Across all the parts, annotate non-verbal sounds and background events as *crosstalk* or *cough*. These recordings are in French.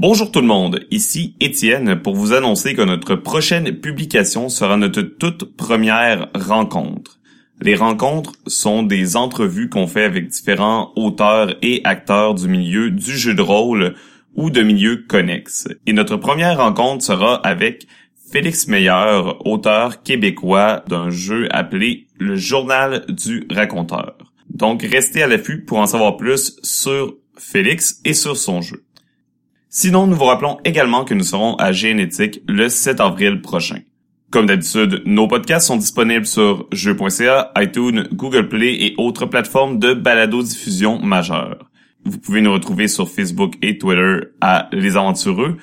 Bonjour tout le monde, ici Étienne pour vous annoncer que notre prochaine publication sera notre toute première rencontre. Les rencontres sont des entrevues qu'on fait avec différents auteurs et acteurs du milieu du jeu de rôle ou de milieux connexes. Et notre première rencontre sera avec Félix Meyer, auteur québécois d'un jeu appelé Le Journal du Raconteur. Donc restez à l'affût pour en savoir plus sur Félix et sur son jeu. Sinon, nous vous rappelons également que nous serons à Génétique le 7 avril prochain. Comme d'habitude, nos podcasts sont disponibles sur jeux.ca, iTunes, Google Play et autres plateformes de balado-diffusion majeures. Vous pouvez nous retrouver sur Facebook et Twitter à Les Aventureux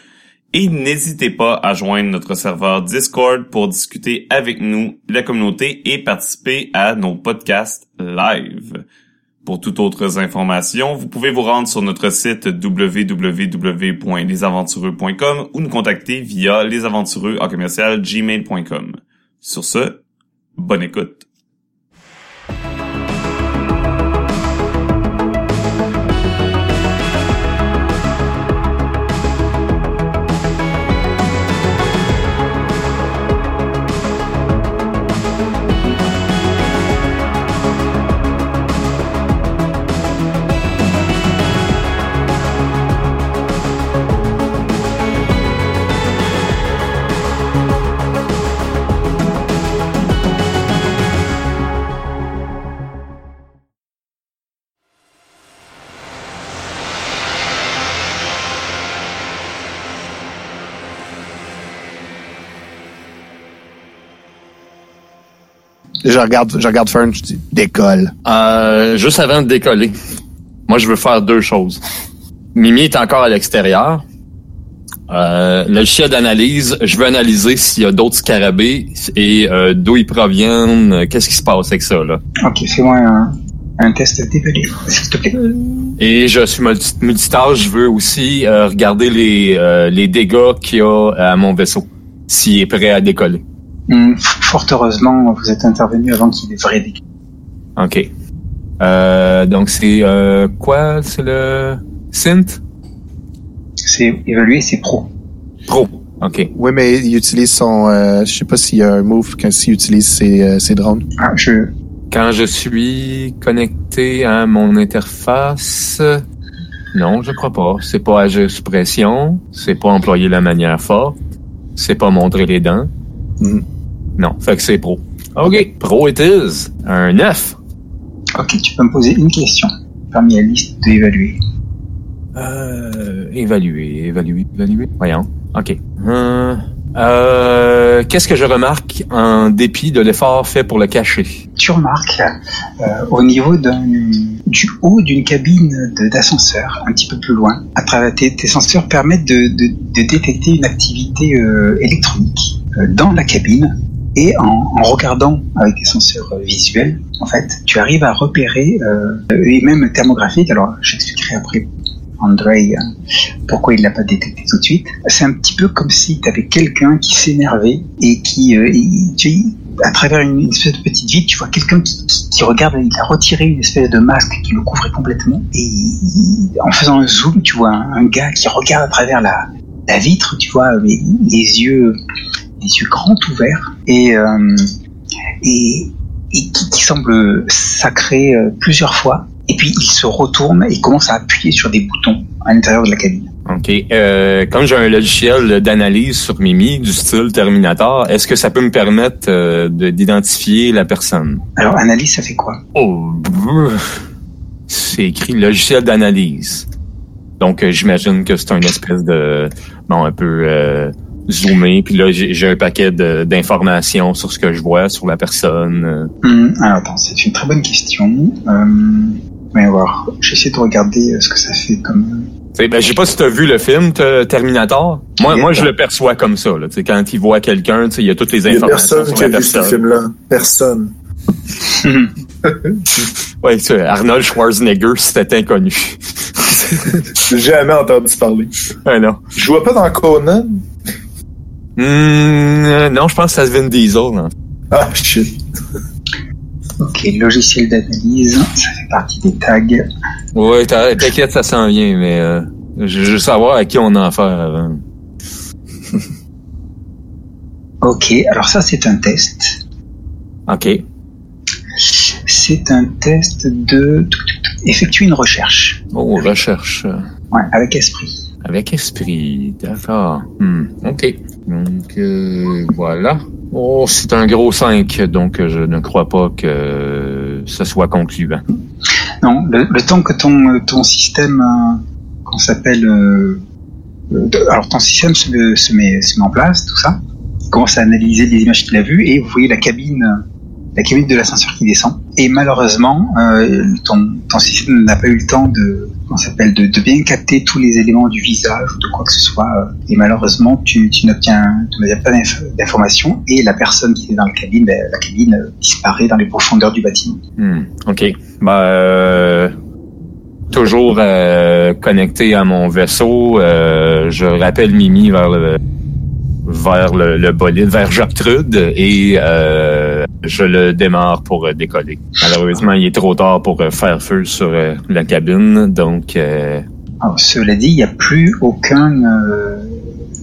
et n'hésitez pas à joindre notre serveur Discord pour discuter avec nous, la communauté et participer à nos podcasts live. Pour toutes autres informations, vous pouvez vous rendre sur notre site www.lesaventureux.com ou nous contacter via lesaventureux gmail.com. Sur ce, bonne écoute. Je regarde, je regarde Fern, je dis décolle. Euh, juste avant de décoller, moi je veux faire deux choses. Mimi est encore à l'extérieur. Euh, le chien d'analyse, je veux analyser s'il y a d'autres scarabées et euh, d'où ils proviennent, euh, qu'est-ce qui se passe avec ça là? Ok, fais-moi un, un test d'évaluer, s'il te plaît. Et je suis multi- multitâche, je veux aussi euh, regarder les, euh, les dégâts qu'il y a à mon vaisseau, s'il est prêt à décoller. F- fort heureusement, vous êtes intervenu avant qu'il ait vrai dégâts. OK. Euh, donc c'est euh, quoi? C'est le synth? C'est évaluer, c'est pro. Pro. OK. Oui, mais il utilise son, euh, je sais pas s'il y a un move quand il utilise ses, euh, ses drones. Ah, je, Quand je suis connecté à mon interface, non, je crois pas. C'est pas agir sous pression, c'est pas employer la manière forte, c'est pas montrer les dents. Mhm. Non, fait que c'est pro. OK, pro it is. Un 9. ok, tu peux me poser une question parmi la liste d'évaluer. Euh, évaluer, évaluer, évaluer. Voyons. OK. Euh, euh, Qu'est-ce que je remarque en dépit de l'effort fait pour le cacher? Tu remarques euh, au niveau du haut d'une cabine d'ascenseur, un petit peu plus loin, à travers tes, tes senseurs permettent de, de- de détecter une activité euh, électronique euh, dans la cabine. Et en, regardant avec des senseurs euh, visuels, en fait, tu arrives à repérer, euh, et même thermographique, alors j'expliquerai après Andrei euh, pourquoi il l'a pas détecté tout de suite. C'est un petit peu comme si tu avais quelqu'un qui s'énervait et qui, tu- à travers une, espèce de petite vitre, tu vois quelqu'un qui, regarde, il a retiré une espèce de masque qui le couvrait complètement. Et en faisant un zoom, tu vois un, gars qui regarde à travers la, vitre, tu vois, les yeux, les yeux grands ouverts et, euh, et, et qui, qui semble sacré euh, plusieurs fois. Et puis il se retourne et commence à appuyer sur des boutons à l'intérieur de la cabine. OK. Euh, comme j'ai un logiciel d'analyse sur Mimi du style Terminator, est-ce que ça peut me permettre euh, de- d'identifier la personne? Alors analyse, ça fait quoi? Oh, c'est écrit logiciel d'analyse. Donc, euh, j'imagine que c'est une espèce de... Bon, un peu zoomé. Puis là, j'ai j'ai un paquet de- d'informations sur ce que je vois, sur la personne. Hum, Alors attends, c'est une très bonne question. Euh, mais voir, j'essaie de regarder euh, ce que ça fait comme. Ben, je sais pas si tu as vu le film te- Terminator. Moi, moi, je le perçois comme ça. Là. Quand il voit quelqu'un, il y a toutes les Il y a informations personne sur qui la a vu ce personne. film-là. Personne. *laughs* Ouais, tu sais, Arnold Schwarzenegger, c'était inconnu. *laughs* J'ai jamais entendu parler. ah non. Je vois pas dans Conan. Hmm, non, je pense que ça se Vin Diesel. hein. Ah, shit. Ok, logiciel d'analyse, ça fait partie des tags. Ouais, t'inquiète, ça s'en vient, mais... Euh... Je veux savoir à qui on a affaire avant. *laughs* Ok, alors ça c'est un test. OK. C'est un test de effectuer une recherche. Oh, recherche. Ouais, avec esprit. Avec esprit, d'accord. Hmm, OK. Donc, euh, voilà. Oh, c'est un gros 5, donc euh, je ne crois pas que ce soit concluant. Non, le, temps que ton, ton système, euh, qu'on s'appelle... euh, euh, alors ton système se, met- se, met, en place, tout ça. Il commence à analyser les images qu'il a vues et vous voyez la cabine, euh, la cabine de l'ascenseur qui descend. Et malheureusement, euh, ton, système n'a pas eu le temps de, qu'on s'appelle, de, bien capter tous les éléments du visage ou de quoi que ce soit. euh, Et malheureusement, tu, tu n'obtiens pas d'inf- d'informations et la personne qui est dans la cabine, ben, la cabine euh, disparaît dans les profondeurs du bâtiment. Hmm, OK. Euh, toujours connecté à mon vaisseau, je rappelle Mimi vers le vers le, le bolide, vers Gertrude, et euh, je le démarre pour euh, décoller. Malheureusement, il est trop tard pour euh, faire feu sur euh, la cabine, donc euh, Alors, cela dit, il n'y a plus aucun euh,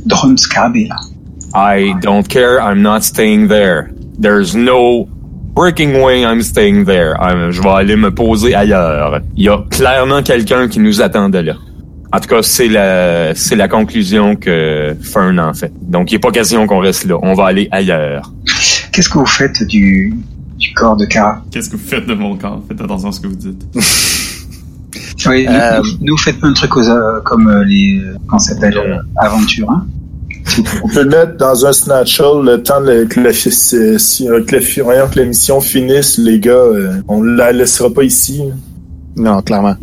drone scarabée là. I don't care, I'm not staying there. There's no breaking way I'm staying there. I'm- je vais aller me poser ailleurs. Il y a clairement quelqu'un qui nous attendait là. En tout cas, c'est la c'est la conclusion que Fern en fait. Donc, il n'est pas question qu'on reste là. On va aller ailleurs. Qu'est-ce que vous faites du, du corps de Kara Qu'est-ce que vous faites de mon corps? Faites attention à ce que vous dites. *laughs* Oui, nous- Euh, nous, nous, faites pas un truc aux, euh, comme euh, les euh, comment ça s'appelle euh, aventures. Hein On peut le mettre dans un snatchel le temps de- que, si- que, la, voyons que la mission finisse, les gars. euh, on la laissera pas ici. Non, clairement.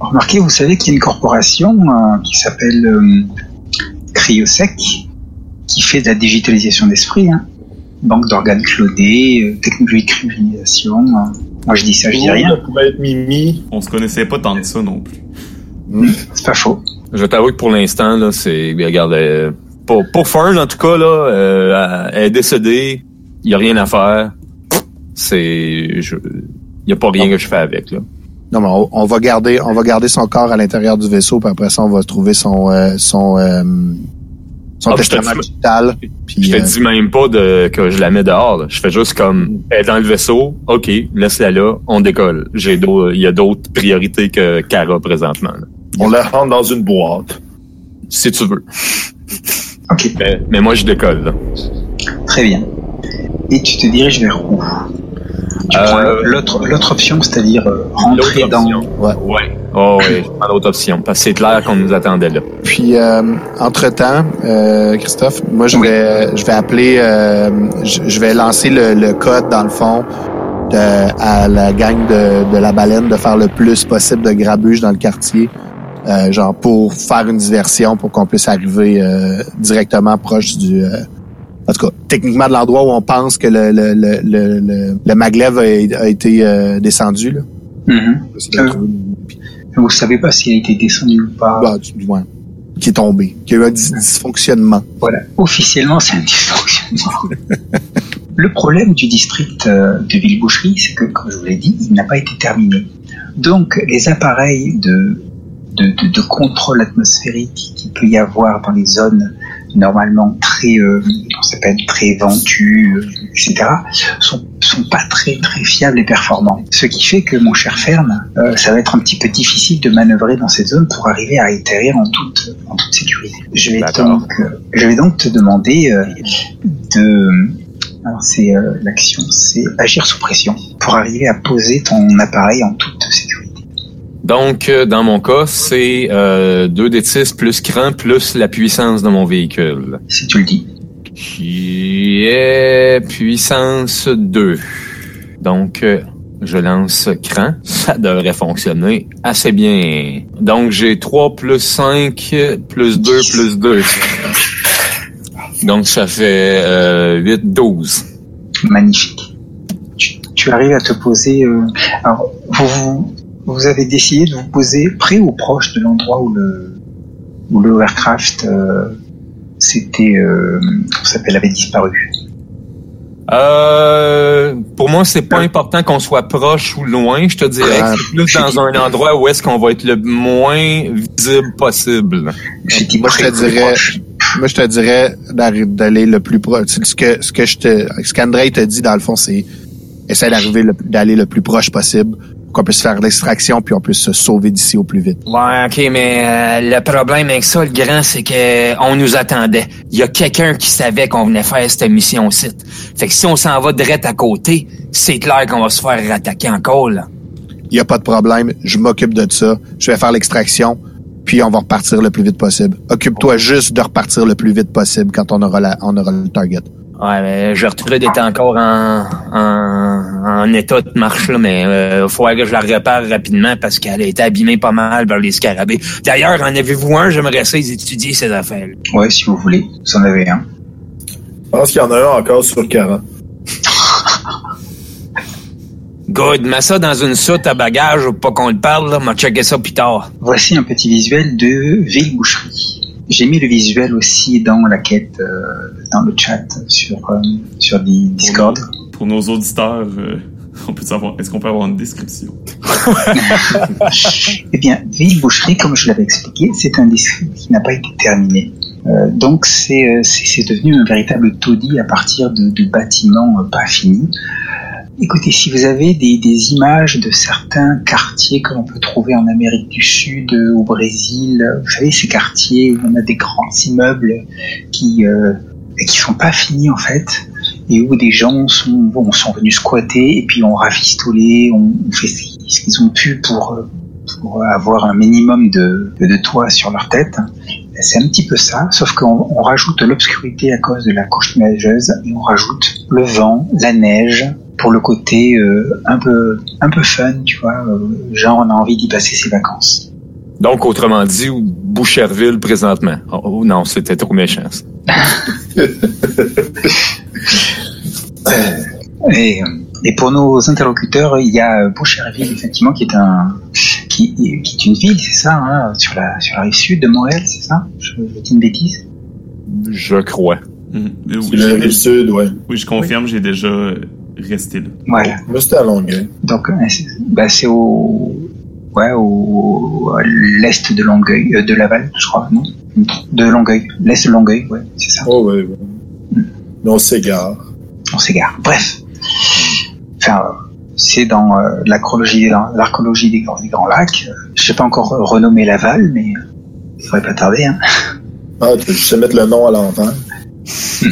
Remarquez, vous savez qu'il y a une corporation euh, qui s'appelle euh, Cryosec qui fait de la digitalisation d'esprit. Hein. Banque d'organes clonés, euh, technologie de cryonisation. euh. Moi je dis ça, je dis rien. Ça pourrait être Mimi. On se connaissait pas tant que ça non plus. C'est pas faux. Je t'avoue que pour l'instant, là, c'est. Regarde, euh, pour, pour Fern, en tout cas, là, euh, elle est décédée. Il n'y a rien à faire. C'est. je- Il n'y a pas rien que je fais avec, là. Non, mais on, on va garder, on va garder son corps à l'intérieur du vaisseau, puis après ça, on va trouver son, euh, son, euh, son Ah, puis je te testament dis- digital. Puis, Je te euh, dis même pas de, que je la mets dehors. là. Je fais juste comme elle est dans le vaisseau, ok, laisse-la là, on décolle. J'ai il y a d'autres priorités que Cara présentement. là. On la rentre dans une boîte. Si tu veux. Ok, Mais, mais moi je décolle. Là. très bien. Et tu te diriges vers où? Euh, prends l'autre l'autre option, c'est-à-dire euh, rentrer L'autre dans. option. Ouais. Oh ouais, je prends l'autre option. Parce que c'est clair qu'on nous attendait là. Puis, euh, entre-temps, euh, Christophe, moi, je Oui. vais, je vais appeler, euh, je, je vais lancer le, le code, dans le fond, de- à la gang de, de la baleine de faire le plus possible de grabuge dans le quartier, euh, genre pour faire une diversion, pour qu'on puisse arriver euh, directement proche du... en tout cas, techniquement, de l'endroit où on pense que le, le, le, le, le, le maglev a, a été euh, descendu. Là. Euh. trouver- Vous savez pas s'il a été descendu ou pas. bah, du- ouais, qui est tombé, qui a eu un dis- dysfonctionnement. Voilà, officiellement c'est un *laughs* dysfonctionnement. Le problème du district euh, de Villeboucherie, c'est que, comme je vous l'ai dit, il n'a pas été terminé. Donc, les appareils de, de, de, de contrôle atmosphérique qu'il peut y avoir dans les zones normalement très, euh, s'appelle très ventues, euh, etc., sont, sont pas très très fiables et performants. Ce qui fait que, mon cher Fern, euh, ça va être un petit peu difficile de manœuvrer dans cette zone pour arriver à atterrir en toute, en toute sécurité. Je vais donc, euh, je vais donc te demander euh, de, alors c'est l'action, c'est agir sous pression pour arriver à poser ton appareil en toute sécurité. Donc, euh, dans mon cas, c'est euh, 2 d 6 plus cran plus la puissance de mon véhicule. Si tu le dis. Qui est puissance 2. Donc, euh, je lance cran. Ça devrait fonctionner assez bien. Donc, j'ai 3 plus 5 plus 2 plus 2. Donc, ça fait euh, 8, 12. Magnifique. Tu, tu arrives à te poser. euh, alors, vous, vous, vous avez décidé de vous poser près ou proche de l'endroit où le où le aircraft euh, s'était, euh, s'appelle, avait disparu? Euh, pour moi, c'est pas important qu'on soit proche ou loin. Je te dirais Ah, que c'est plus dans un endroit où est-ce qu'on va être le moins visible possible. Dit Moi, je te dirais- proche. Moi, je te dirais d'aller le plus proche. Ce que, ce que je te, ce qu'André te dit, dans le fond, c'est essayer d'arriver le- d'aller le plus proche possible qu'on puisse faire l'extraction puis on puisse se sauver d'ici au plus vite. Ouais, ok, mais euh, le problème avec ça, le grand, c'est que on nous attendait. Il y a quelqu'un qui savait qu'on venait faire cette mission-ci. Fait que si on s'en va direct à côté, c'est clair qu'on va se faire rattaquer encore, là. Il y a pas de problème. Je m'occupe de ça. Je vais faire l'extraction puis on va repartir le plus vite possible. Occupe-toi juste de repartir le plus vite possible quand on aura la, on aura le target. Ouais, mais Gertrude est encore en, en, en état de marche, là, mais euh, il faudrait que je la répare rapidement parce qu'elle a été abîmée pas mal par les scarabées. D'ailleurs, en avez-vous un? J'aimerais ça étudier ces affaires. Ouais, si vous voulez. Vous en avez un. Je pense qu'il y en a un encore sur 40. *laughs* Good, mets ça dans une soute à bagages pour pas qu'on le parle, là. M'a checké ça plus tard. Voici un petit visuel de Ville Boucherie. J'ai mis le visuel aussi dans la quête, euh, dans le chat sur euh, sur Di- Discord. Pour nos auditeurs, euh, on peut savoir, est-ce qu'on peut avoir une description? *laughs* Eh bien, Ville Boucherie, comme je l'avais expliqué, c'est un district qui n'a pas été terminé. Euh, donc c'est euh, c'est c'est devenu un véritable taudis à partir de, de bâtiments euh, pas finis. Écoutez, si vous avez des, images de certains quartiers que l'on peut trouver en Amérique du Sud, euh, au Brésil, euh, vous savez ces quartiers où on a des grands immeubles qui euh, qui sont pas finis en fait, et où des gens sont bon, sont venus squatter et puis ont rafistolé, ont, ont fait ce qu'ils ont pu pour euh, pour avoir un minimum de, de toit sur leur tête. C'est un petit peu ça, sauf qu'on on rajoute l'obscurité à cause de la couche nuageuse et on rajoute le vent, la neige pour le côté euh, un peu un peu fun, tu vois, euh, genre on a envie d'y passer ses vacances. Donc, autrement dit, Boucherville présentement. Oh, oh, non, c'était trop méchant. ça. *laughs* Et, euh, et pour nos interlocuteurs, il y a Boucherville effectivement qui est un qui, qui est une ville, c'est ça, hein, sur la sur la rive sud de Montréal, c'est ça je, je dis une bêtise? Je crois. Oui, C'est la rive sud, ouais. oui, je confirme, j'ai déjà resté là. Voilà. Moi, c'était à Longueuil. Donc, euh, c'est bah, c'est au, ouais, au, à l'est de Longueuil, euh, de Laval, je crois, non? De Longueuil, l'est de Longueuil, ouais, c'est ça. Oh, ouais, ouais. Mais on s'égare. On s'égare. Bref. Enfin, euh, c'est dans euh, l'archéologie l'archéologie des, grands- des Grands Lacs. Je sais pas encore renommé Laval, mais il faudrait pas tarder. Hein. Ah, tu veux juste mettre le nom à l'envers.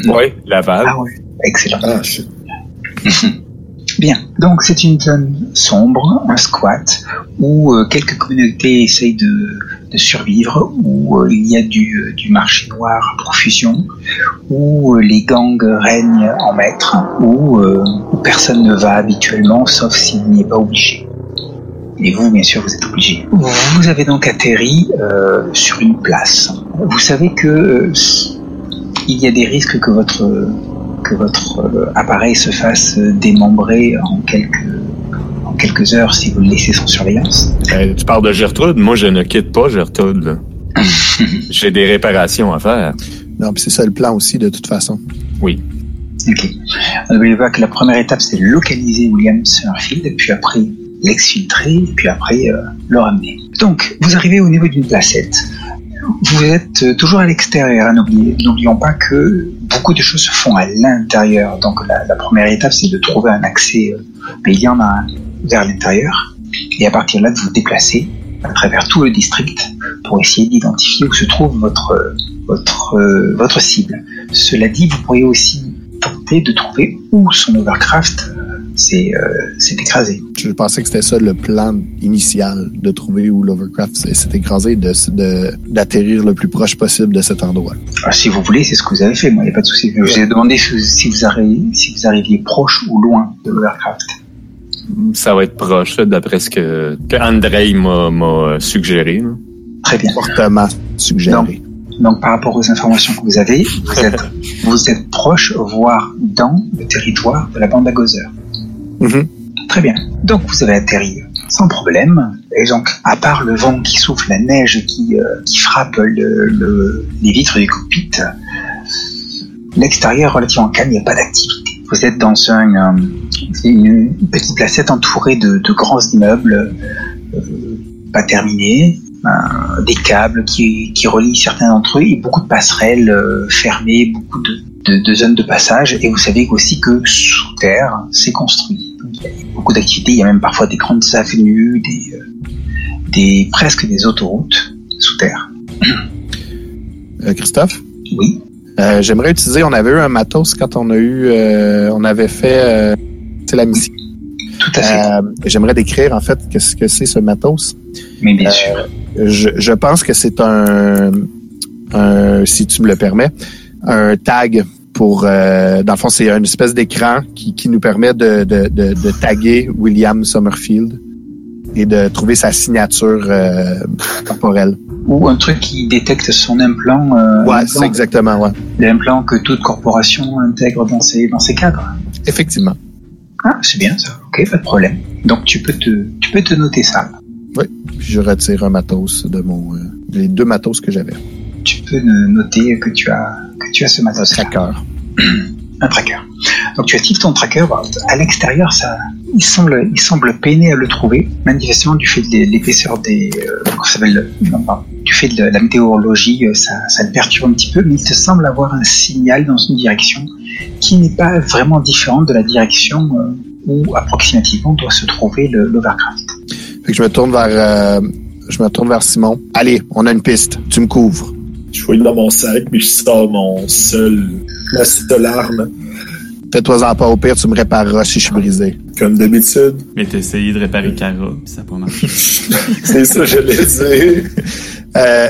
Oui, Laval. Ah ouais, excellent. Ah, shit. *laughs* Bien, donc c'est une zone sombre, un squat, où euh, quelques communautés essayent de, survivre, où euh, il y a du, euh, du marché noir à profusion, où les gangs règnent en maître, où, personne ne va habituellement, sauf s'il n'y est pas obligé. Et vous, bien sûr, vous êtes obligé. Vous avez donc atterri sur une place. Vous savez que il y a des risques que votre que votre euh, appareil se fasse euh, démembrer en quelques en quelques heures si vous le laissez sans surveillance? Euh, tu parles de Gertrude? Moi, je ne quitte pas Gertrude. *laughs* J'ai des réparations à faire. Non, puis c'est ça le plan aussi de toute façon. Oui. Ok. N'oubliez pas que la première étape c'est localiser William Summerfield, puis après l'exfiltrer, puis après euh, le ramener. Donc vous arrivez au niveau d'une placette. Vous êtes euh, toujours à l'extérieur. N'oublions pas que beaucoup de choses se font à l'intérieur. Donc la, la première étape c'est de trouver un accès, euh, mais il y en a un vers l'intérieur. Et à partir de là de vous déplacer à travers tout le district pour essayer d'identifier où se trouve votre votre euh, votre cible. Cela dit, vous pourriez aussi tenter de trouver où son overcraft euh, s'est euh, s'est écrasé. Je pensais que c'était ça le plan initial, de trouver où l'Overcraft s'est écrasé, de de- d'atterrir le plus proche possible de cet endroit. Alors, si vous voulez, c'est ce que vous avez fait. Moi, il n'y a pas de souci. Je vous ai demandé si vous, arriviez, si vous arriviez proche ou loin de l'overcraft. Ça va être proche, d'après ce que, que Andrei m'a suggéré. là. Très bien. Fortement suggéré. Donc, par rapport aux informations que vous avez, vous êtes, *laughs* vous êtes proche, voire dans le territoire de la bande à Gozer. Mhm. Très bien. Donc, vous avez atterri sans problème. Et donc, à part le vent qui souffle, la neige qui, euh, qui frappe le, le- les vitres du cockpit, l'extérieur relativement calme, il n'y a pas d'activité. vous êtes dans euh, une petite placette entourée de, grands immeubles euh, pas terminés, des câbles qui, qui relient certains d'entre eux et beaucoup de passerelles fermées, beaucoup de, de zones de passage. Et vous savez aussi que sous terre, c'est construit. Donc, il y a beaucoup d'activités. Il y a même parfois des grandes avenues, des, euh, des presque des autoroutes sous terre. Euh, Christophe? Oui. Euh, J'aimerais utiliser, on avait eu un matos quand on a eu, euh, on avait fait euh, c'est la mission. Tout à fait. J'aimerais décrire en fait qu'est-ce que c'est ce matos. Mais bien sûr. Je, je pense que c'est un, un, si tu me le permets, un tag pour, euh, dans le fond, c'est une espèce d'écran qui, qui nous permet de, de, de, de taguer William Summerfield et de trouver sa signature euh, corporelle. Ou un truc qui détecte son implant. Euh, Ouais, c'est exactement, ouais. L'implant que toute corporation intègre dans ses, dans ses cadres. Effectivement. Ah, c'est bien ça. Ok, pas de problème. Donc tu peux te, tu peux te noter ça. Puis je retire un matos de mon, euh, les deux matos que j'avais. Tu peux noter que tu as, que tu as ce matos Tracker. *clears throat* un tracker. Donc tu actives ton tracker. Bon, à l'extérieur, ça, il semble, il semble peiner à le trouver. Manifestement, du fait de l'é- l'épaisseur des, euh, ça s'appelle, non, pardon. du fait de la météorologie, euh, ça, ça le perturbe un petit peu, mais il te semble avoir un signal dans une direction qui n'est pas vraiment différente de la direction euh, où approximativement doit se trouver l'Overcraft. Je me tourne vers, euh, je me tourne vers Simon. Allez, on a une piste. Tu me couvres. Je fouille dans mon sac, puis je sors mon seul, ma seule arme, Fais-toi-en pas au pire, tu me répareras si je suis brisé. comme d'habitude. Mais t'as essayé de réparer Kara, pis ça a pas marché. *laughs* C'est ça, je l'ai dit. Euh,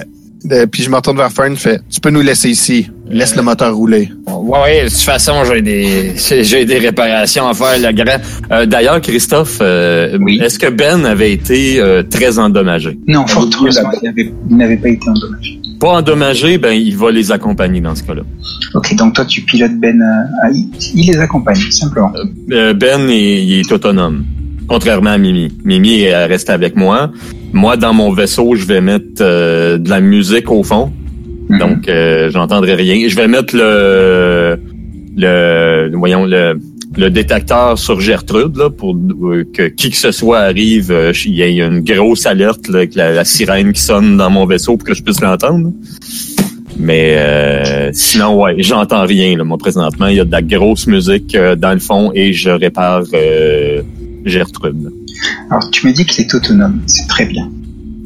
euh, puis je me retourne vers Fern, fait, tu peux nous laisser ici. Laisse le moteur rouler. Ouais, ouais, de toute façon, j'ai des, *laughs* j'ai des réparations à faire, le grand. Euh, D'ailleurs, Christophe, euh, Oui. est-ce que Ben avait été euh, très endommagé? Non, fort heureusement, il n'avait- il n'avait pas été endommagé. Pas endommagé, ben il va les accompagner dans ce cas-là. Ok, donc toi tu pilotes Ben, euh, à- il, il les accompagne simplement. Euh, ben, il, il est autonome, contrairement à Mimi. Mimi elle reste avec moi. Moi, dans mon vaisseau, je vais mettre euh, de la musique au fond, Mhm. donc euh, j'entendrai rien. Je vais mettre le, le, voyons le, le détecteur sur Gertrude là pour euh, que qui que ce soit arrive, euh, il y ait une grosse alerte là, avec la, la sirène qui sonne dans mon vaisseau pour que je puisse l'entendre. Mais euh, sinon, ouais, j'entends rien là, moi présentement. Il y a de la grosse musique euh, dans le fond et je répare euh, Gertrude. Alors tu me dis qu'il est autonome, c'est très bien.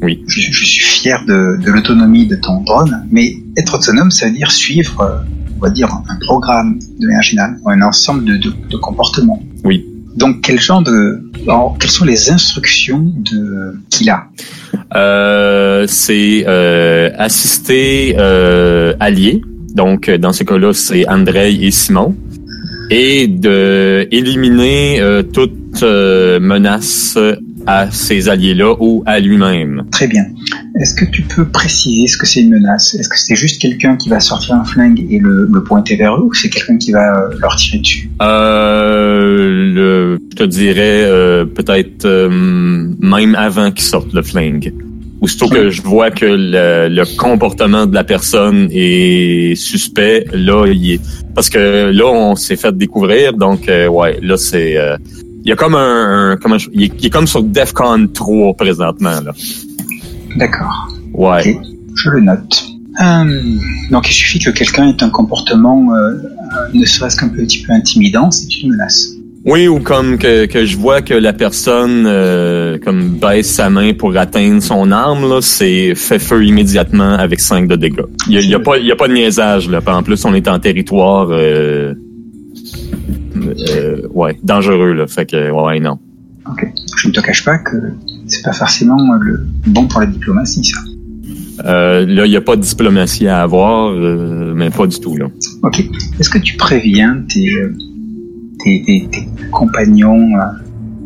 Oui. Je, je suis fier de, de l'autonomie de ton drone, mais être autonome, ça veut dire suivre, euh, on va dire, un programme de manière générale, ou un ensemble de, de, de comportements. Oui. Donc quel genre de, alors, quelles sont les instructions de qu'il a? Euh, c'est euh, assister euh, allié. Donc, dans ce cas-là, c'est Andrei et Simon. Et de éliminer euh, toute euh, menace à ces alliés-là ou à lui-même. Très bien. Est-ce que tu peux préciser ce que c'est une menace? Est-ce que c'est juste quelqu'un qui va sortir un flingue et le, le pointer vers eux, ou c'est quelqu'un qui va euh, leur tirer dessus? Euh, le, je te dirais euh, peut-être euh, même avant qu'ils sortent le flingue. Aussitôt que je vois que le, le comportement de la personne est suspect, là, il est... Parce que là, on s'est fait découvrir, donc euh, ouais, là, c'est... il y a comme un... un- comment je- il, est, il est comme sur DEFCON 3 présentement, là. D'accord. Ouais. Je le note. Euh, donc il suffit que quelqu'un ait un comportement euh, ne serait-ce qu'un petit peu intimidant, c'est une menace. Oui, ou comme que, que je vois que la personne euh, comme baisse sa main pour atteindre son arme, là, c'est fait feu immédiatement avec 5 de dégâts. Il y a, y a pas il y a pas de niaisage là. En plus, on est en territoire euh, euh, ouais, dangereux là. Fait que ouais, non. Ok. Je ne te cache pas que c'est pas forcément le bon pour la diplomatie, ça. Euh, là, il n'y a pas de diplomatie à avoir, euh, mais pas du tout là. Ok. Est-ce que tu préviens tes, euh, tes, tes- tes compagnons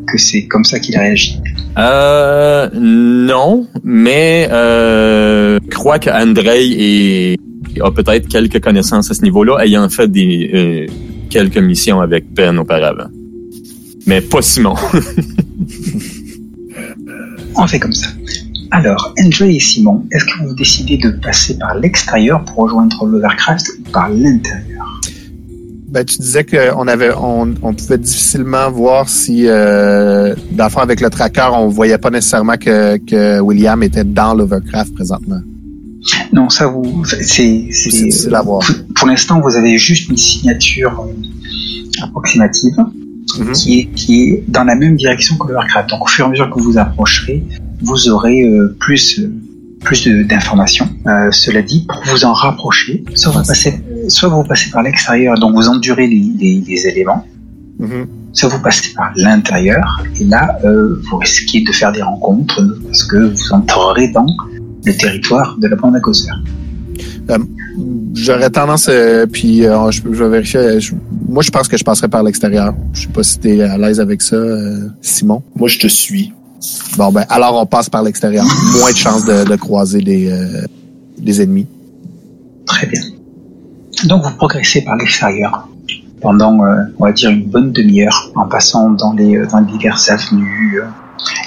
que c'est comme ça qu'ils réagissent? Euh, non, mais euh, je crois que Andrei est, a peut-être quelques connaissances à ce niveau-là, ayant fait des quelques missions avec Ben auparavant. Mais pas Simon. *laughs* On fait comme ça. Alors, André et Simon, est-ce que vous décidez de passer par l'extérieur pour rejoindre l'Overcraft ou par l'intérieur? Ben, tu disais qu'on avait, on, on pouvait difficilement voir si, euh, dans le fond, avec le tracker, on voyait pas nécessairement que, que William était dans l'Overcraft présentement. Non, ça vous, c'est, C'est c'est, difficile à voir. Pour, l'instant, vous avez juste une signature euh, approximative Mhm. qui est qui est dans la même direction que l'Overcraft. Donc, au fur et à mesure que vous approcherez, vous aurez euh, plus euh, plus d'informations. Euh, cela dit, pour vous en rapprocher, soit vous passez, soit vous passez par l'extérieur, donc vous endurez les, les, les éléments, Mhm. soit vous passez par l'intérieur, et là, euh, vous risquez de faire des rencontres parce que vous entrerez dans le territoire de la bande à causeur. J'aurais tendance, euh, puis euh, je, je vais vérifier. euh, je- moi, je pense que je passerai par l'extérieur. Je sais pas si t'es à l'aise avec ça, euh, Simon. Moi, je te suis. Bon, ben, alors on passe par l'extérieur. Moins de chances de, de croiser des, euh, des ennemis. Très bien. Donc vous progressez par l'extérieur pendant, euh, on va dire, une bonne demi-heure en passant dans les, euh, dans les diverses avenues.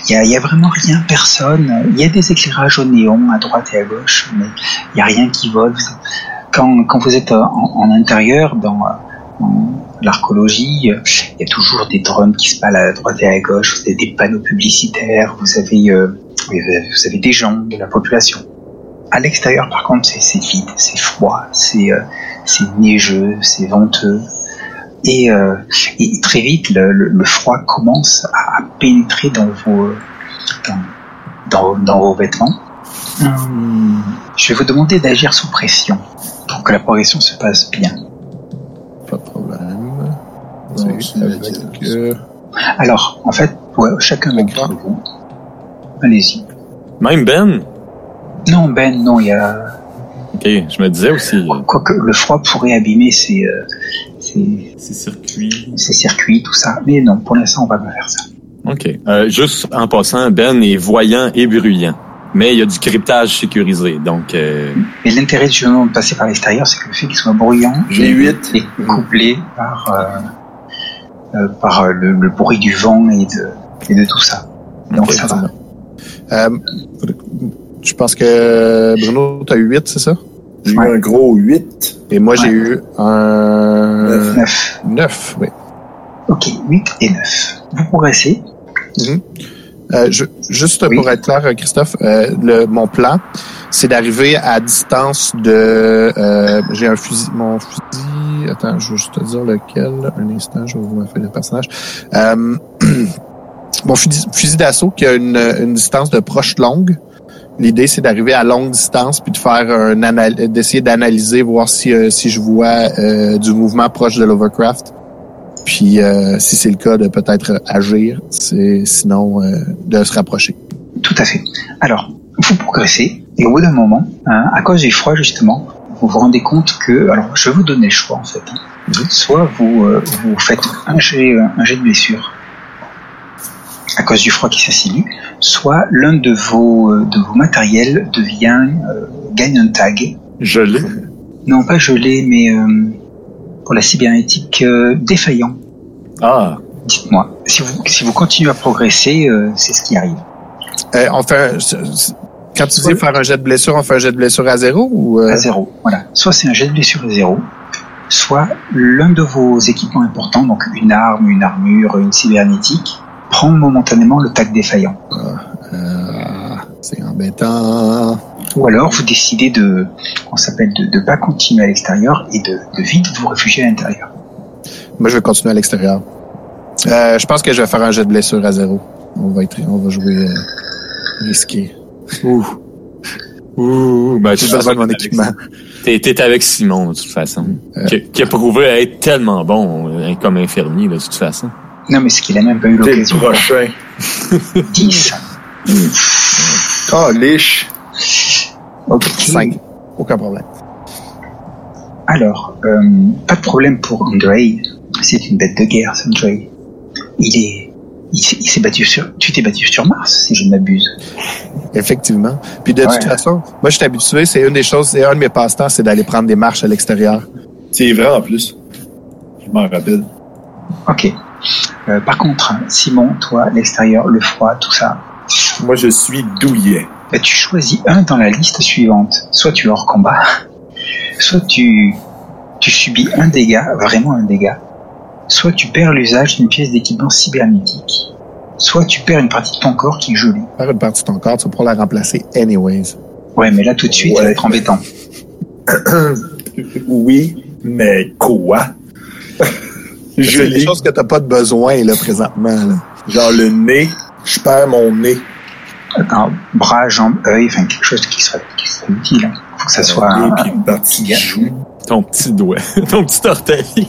Il y a, vraiment rien, personne. Il y a des éclairages au néon à droite et à gauche, mais il n'y a rien qui vole. Quand, vous êtes en, intérieur, dans, dans l'archéologie, euh, il y a toujours des drones qui se baladent à droite et à gauche. Vous avez des panneaux publicitaires, vous avez, euh, des gens de la population. À l'extérieur, par contre, c'est vide, c'est froid, c'est euh, neigeux, c'est venteux. Et, euh, et très vite, le, le- le froid commence à, à pénétrer dans vos, euh, dans, dans, dans vos vêtements. Hum, je vais vous demander d'agir sous pression pour que la progression se passe bien. Pas de problème. Euh, Alors, en fait, ouais, chacun d'entre vous, allez-y. Même Ben? Non, Ben, non, il y a... Ok, je me disais aussi. euh, Quoique le froid pourrait abîmer ces, euh, ces, Ces circuits. ces circuits, tout ça. Mais non, pour l'instant, on va pas faire ça. OK. Euh, juste en passant, Ben est voyant et bruyant. Mais il y a du cryptage sécurisé. Donc, euh, Et l'intérêt du jeu de passer par l'extérieur, c'est que le fait qu'il soit bruyant J'ai est couplé par, euh, euh, par le, le bruit du vent et de, et de tout ça. Donc Ok, ça va. euh, je pense que Bruno, t'as eu 8, c'est ça? J'ai eu un gros 8. Et moi, j'ai eu un 9. 9, oui. Ok, 8 et 9. Vous progressez. Euh, je- juste Oui. pour être clair, euh, Christophe, euh, le, mon plan, c'est d'arriver à distance de. euh, J'ai un fusil, mon fusil. Attends, je vais juste te dire lequel. Un instant, je vais vous faire le personnage. Euh, *clears throat* mon fusil, fusil d'assaut qui a une, une distance de proche longue. L'idée, c'est d'arriver à longue distance puis de faire un d'essayer d'analyser, voir si euh, si je vois euh, du mouvement proche de l'Overcraft. Puis euh, si c'est le cas, de peut-être agir. Sinon euh, de se rapprocher. Tout à fait. Alors, vous progressez, et au bout d'un moment, hein, à cause du froid justement, vous vous rendez compte que, alors je vais vous donner le choix en fait. Soit vous, euh, vous faites un jet, un jet de blessure à cause du froid qui s'assinue, soit l'un de vos, euh, de vos matériels devient, euh, gagne un tag. l'ai. Non pas gelé, mais euh, pour la cybernétique euh, défaillant. Ah, Dites-moi, si vous, si vous continuez à progresser, c'est ce qui arrive. On fait un- c- c- quand tu dis faire un jet de blessure, on fait un jet de blessure à zéro ou à zéro. Voilà. Soit c'est un jet de blessure à zéro, soit l'un de vos équipements importants, donc une arme, une armure, une cybernétique, prend momentanément le tag défaillant. euh, c'est embêtant. Ou alors vous décidez de, on s'appelle de ne pas continuer à l'extérieur et de, de vite vous réfugier à l'intérieur. Moi, je vais continuer à l'extérieur. Euh, je pense que je vais faire un jet de blessure à zéro. On va être, on va jouer euh, risqué. ouh. Ouh, ben, J'ai besoin de mon équipement. T'es, t'es avec Simon, de toute façon. Euh. Qui, qui a prouvé être tellement bon comme infirmier, de toute façon. Non mais c'est qu'il a même pas eu T'es le l'occasion. prochain. 10. Oh, liche. Ok. 5. Aucun problème. Alors, euh, pas de problème pour Andrei. C'est une bête de guerre, ce Andrei. Il est, il s'est il s'est battu sur, tu t'es battu sur Mars, si je ne m'abuse. Effectivement. Puis de Ouais. toute façon, moi, je suis habitué. C'est une des choses, c'est un de mes passe-temps, c'est d'aller prendre des marches à l'extérieur. C'est vrai en plus. Je m'en rappelle. Ok. Euh, par contre, Simon, toi, l'extérieur, le froid, tout ça, Moi, je suis douillet. bah, tu choisis un dans la liste suivante. Soit tu es hors combat, soit tu, tu subis un dégât, vraiment un dégât, soit tu perds l'usage d'une pièce d'équipement cybernétique, soit tu perds une partie de ton corps qui est gelée. Faire une partie de ton corps, tu vas pouvoir la remplacer anyways. Ouais, mais là tout de suite, ça va être embêtant. *coughs* oui, mais quoi? Je des choses que t'as pas de besoin, là, présentement, là. Genre le nez, je perds mon nez. Attends, bras, jambes, œil, enfin quelque chose qui serait, qui serait utile. Hein. Faut que ça soit. Et puis une partie de joue. Ton petit doigt, *laughs* ton petit orteil. *laughs*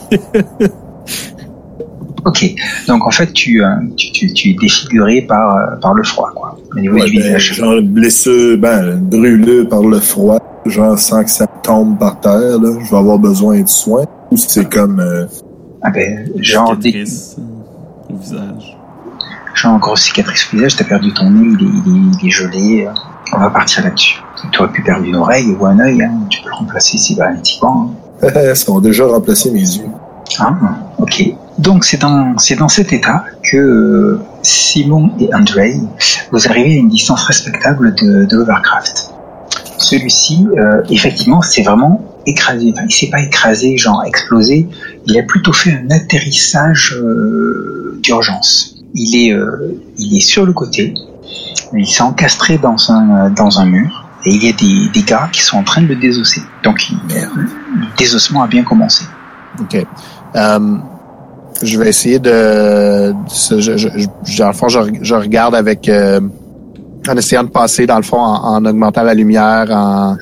ok, donc en fait, tu, euh, tu, tu, tu es défiguré par, euh, par le froid, quoi. Au niveau Ouais, du ben, visage. genre blessure, ben, brûlé par le froid. Genre sans que ça tombe par terre, là. Je vais avoir besoin de soins. Ou c'est comme... euh, Ah ben, genre, des, Cicatrice, euh, au visage. genre grosse cicatrice au visage, t'as perdu ton nez, il est, il est, il est gelé. euh, On va partir là-dessus. Tu aurais pu perdre une oreille ou un œil, hein. tu peux le remplacer cybernétiquement. hein. *laughs* ça ont déjà remplacé mes yeux. Ah, ok. Donc c'est dans c'est dans cet état que euh, Simon et Andrei vous arrivez à une distance respectable de, de Overcraft. Celui-ci, euh, effectivement, c'est vraiment écrasé. Enfin, il s'est pas écrasé, genre explosé. Il a plutôt fait un atterrissage euh, d'urgence. Il est euh, il est sur le côté. Il s'est encastré dans un dans un mur et il y a des, des gars qui sont en train de le désosser. Donc le désossement a bien commencé. OK. Euh, je vais essayer de... Je, je, je- dans le fond, je, je regarde avec... euh, en essayant de passer, dans le fond, en, en augmentant la lumière, en,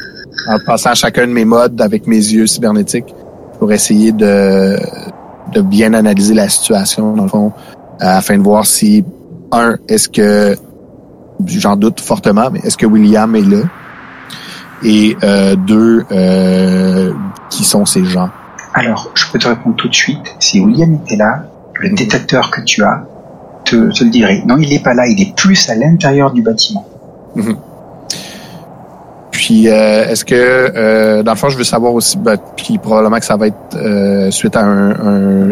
en passant à chacun de mes modes avec mes yeux cybernétiques pour essayer de, de bien analyser la situation, dans le fond, euh, afin de voir si, un, est-ce que... J'en doute fortement, mais est-ce que William est là? Et euh, deux, euh, qui sont ces gens? Alors, je peux te répondre tout de suite. Si William était là, le détecteur que tu as te, te le dirait. Non, il n'est pas là, il est plus à l'intérieur du bâtiment. Puis, euh, est-ce que, euh, dans le fond, je veux savoir aussi, ben, puis probablement que ça va être euh, suite à un, un,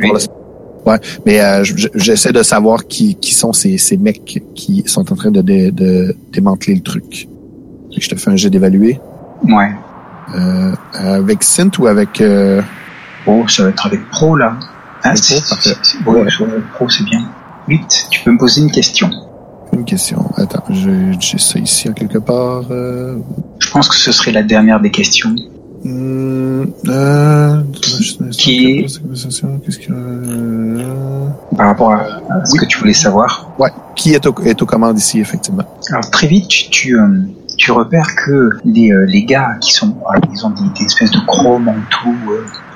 pour le- Ouais, mais je- je- j'essaie de savoir qui, qui sont ces, ces mecs qui sont en train de, dé- de démanteler le truc. Je te fais un jet d'évaluer. Ouais. Avec Sint ou avec... Oh, ça va être avec Pro, là. Ah, c'est, ouais, Pro, c'est bien. Vite, tu peux me poser une question. Une question. Attends, j'ai ça ici quelque part. Euh, Je pense que ce serait la dernière des questions. hmm, euh, Qui est- que... euh, Par rapport à, à ce que tu voulais savoir. Ouais, qui est, au, est aux commandes ici, effectivement? Alors très vite, tu, tu, euh, tu repères que les, euh, les gars qui sont, alors, ils ont des, des espèces de gros manteaux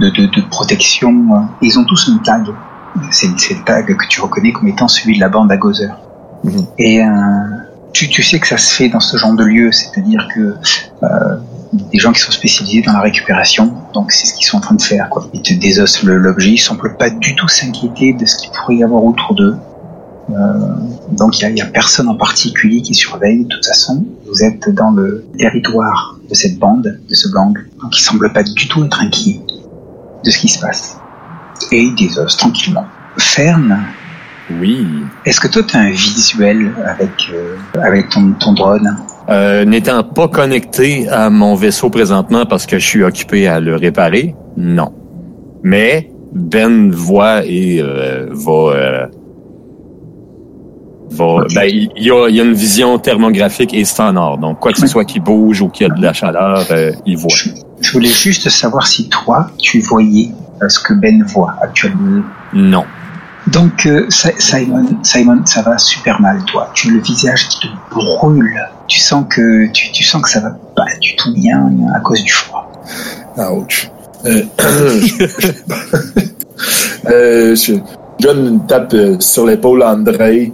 de, de, de protection. ils ont tous un tag. C'est le tag que tu reconnais comme étant celui de la bande à Gozer. Mhm. Et euh, tu, tu sais que ça se fait dans ce genre de lieu, c'est-à-dire que euh, des gens qui sont spécialisés dans la récupération, donc c'est ce qu'ils sont en train de faire. Quoi. Ils te désossent l'objet, ils semblent pas du tout s'inquiéter de ce qu'il pourrait y avoir autour d'eux. Euh, donc il y a, a personne en particulier qui surveille. De toute façon, vous êtes dans le territoire de cette bande, de ce gang, donc ils semblent pas du tout être inquiets de ce qui se passe. Et ils désossent tranquillement. Fern, Oui. est-ce que toi tu as un visuel avec euh, avec ton, ton drone? Euh, N'étant pas connecté à mon vaisseau présentement parce que je suis occupé à le réparer, non. Mais Ben voit et euh, va, euh, va. Ben, il y a, il y a une vision thermographique et sonore. Donc quoi que ce soit qui bouge ou qui a de la chaleur, euh, il voit. je, je voulais juste savoir si toi tu voyais ce que Ben voit actuellement. Non. Donc euh, Si- Simon, Simon, ça va super mal, toi. Tu as le visage qui te brûle. Tu sens que tu, tu sens que ça va pas du tout bien à cause du froid. Ouch. Euh, *coughs* euh, je je donne une tape euh, sur l'épaule à André.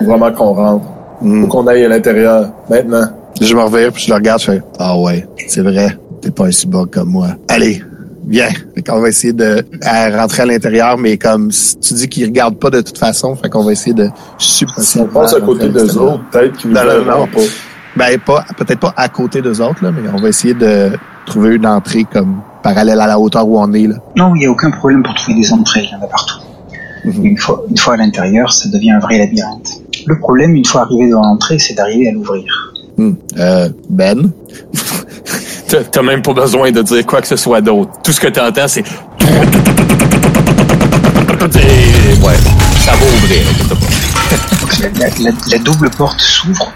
Vraiment qu'on rentre. Hmm. Faut qu'on aille à l'intérieur. Maintenant. Je me reviens puis je le regarde, je fais Ah ouais, c'est vrai, t'es pas un cyborg comme moi. Allez, Fait qu'on va essayer de à rentrer à l'intérieur, mais comme si tu dis qu'ils regardent pas de toute façon, fait qu'on va essayer de Si subtilement. on passe à côté d'eux autres, peut-être qu'ils non. pas. Ben pas peut-être pas à côté d'eux autres, là, mais on va essayer de trouver une entrée comme parallèle à la hauteur où on est là. Non, il n'y a aucun problème pour trouver des entrées, il y en a partout. Mhm. Une fois, une fois à l'intérieur, ça devient un vrai labyrinthe. Le problème, une fois arrivé dans l'entrée, c'est d'arriver à l'ouvrir. Euh, ben, T'as- même pas besoin de dire quoi que ce soit d'autre. Tout ce que t'entends, c'est... Ouais, ça va ouvrir. la, double porte s'ouvre,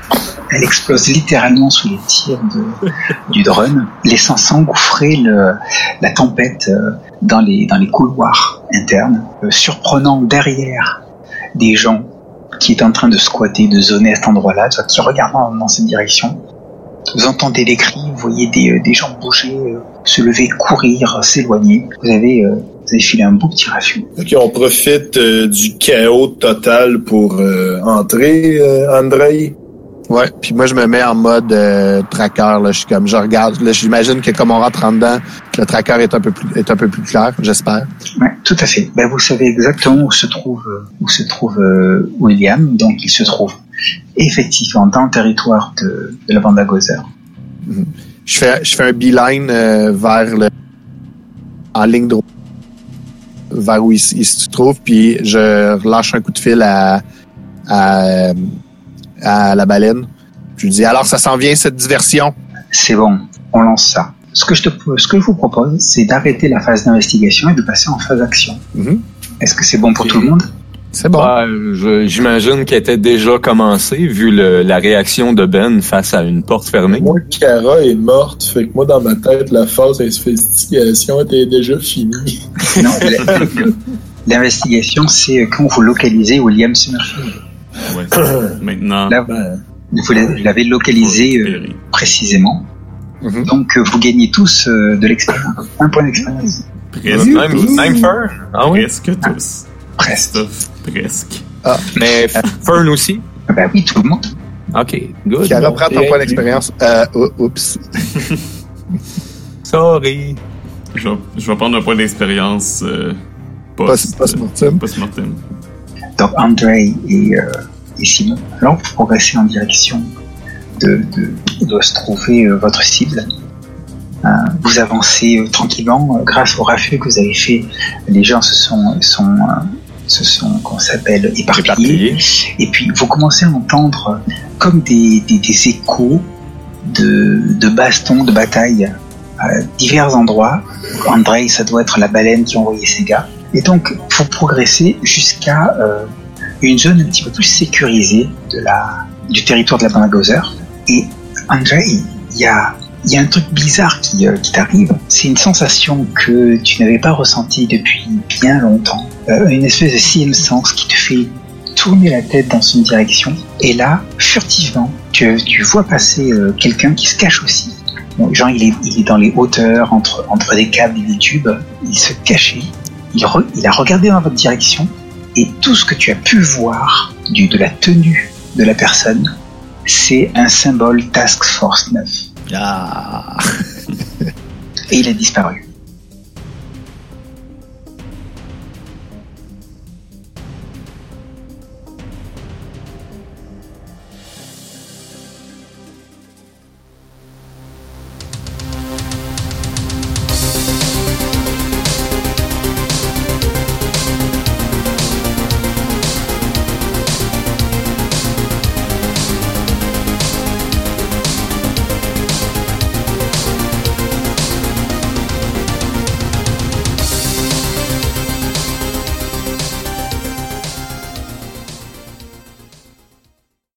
elle explose littéralement sous les tirs de- du drone, laissant s'engouffrer la tempête euh, dans les, dans les couloirs internes, euh, surprenant derrière des gens qui étaient en train de squatter, de zoner à cet endroit-là, qui regardent dans, dans cette direction. Vous entendez des cris, vous voyez des, euh, des gens bouger, euh, se lever, courir, s'éloigner. Vous avez, euh, vous avez filé un beau petit raffut. Ok, on profite euh, du chaos total pour euh, entrer, euh, Andrei. Ouais, puis moi je me mets en mode euh, tracker là, je suis comme je regarde là, j'imagine que comme on rentre en dedans, le tracker est un peu plus est un peu plus clair, j'espère. Ouais, tout à fait. Ben, vous savez exactement où se trouve où se trouve euh, William. Donc, il se trouve effectivement dans le territoire de, de la bande à Gozer. Je fais je fais un beeline euh, vers le en ligne droite vers où il, se trouve puis je relâche un coup de fil à à, à la baleine. Je lui dis alors ça s'en vient cette diversion? C'est bon, on lance ça. Ce que je te ce que je vous propose, c'est d'arrêter la phase d'investigation et de passer en phase action. Mhm. Est-ce que c'est bon pour tout le monde? C'est bon. J'imagine qu'elle était déjà commencée, vu le- la réaction de Ben face à une porte fermée. Moi, Kara est morte, fait que moi, dans ma tête, la phase d'investigation était déjà finie. Non. *laughs* L'investigation, c'est quand vous localisez William Summerfield. Ouais. *coughs* Maintenant, Là, vous l'avez localisé euh, précisément. Mhm. Donc, euh, vous gagnez tous euh, de l'expérience. Un point d'expérience. Presque Même, tous. même Fern? Ah oui? Presque tous. Presque. Presque. Mais Fern aussi? Ah Bah oui, tout le monde. OK, good. Qui reprend ton point d'expérience. Euh, ou- oups. *laughs* Sorry. Je vais, je vais prendre un point d'expérience euh, Post- post, post-mortem. post-mortem. Donc, André et, euh, et Simon, alors vous progressez en direction de, de, où doit se trouver euh, votre cible. Euh, vous avancez euh, tranquillement euh, grâce au raffut que vous avez fait. Les gens se sont, sont, se sont, qu'on s'appelle, éparpillés. Éparpillé. Et puis vous commencez à entendre comme des, des, des échos de, de bastons, de batailles à divers endroits. André, ça doit être la baleine qui a envoyé ses gars. Et donc vous progressez jusqu'à euh, une zone un petit peu plus sécurisée de la, du territoire de la Gozer. Et André, il y a, il y a un truc bizarre qui, euh, qui t'arrive. C'est une sensation que tu n'avais pas ressentie depuis bien longtemps. Euh, une espèce de sixième sens qui te fait tourner la tête dans une direction. Et là, furtivement, tu, tu vois passer euh, quelqu'un qui se cache aussi. Bon, genre, il est, il est dans les hauteurs, entre, entre des câbles et des tubes. Il se cachait. Il, re- il a regardé dans votre direction. Et tout ce que tu as pu voir du, de la tenue de la personne, c'est un symbole Task Force 9. Ah. Et il a disparu.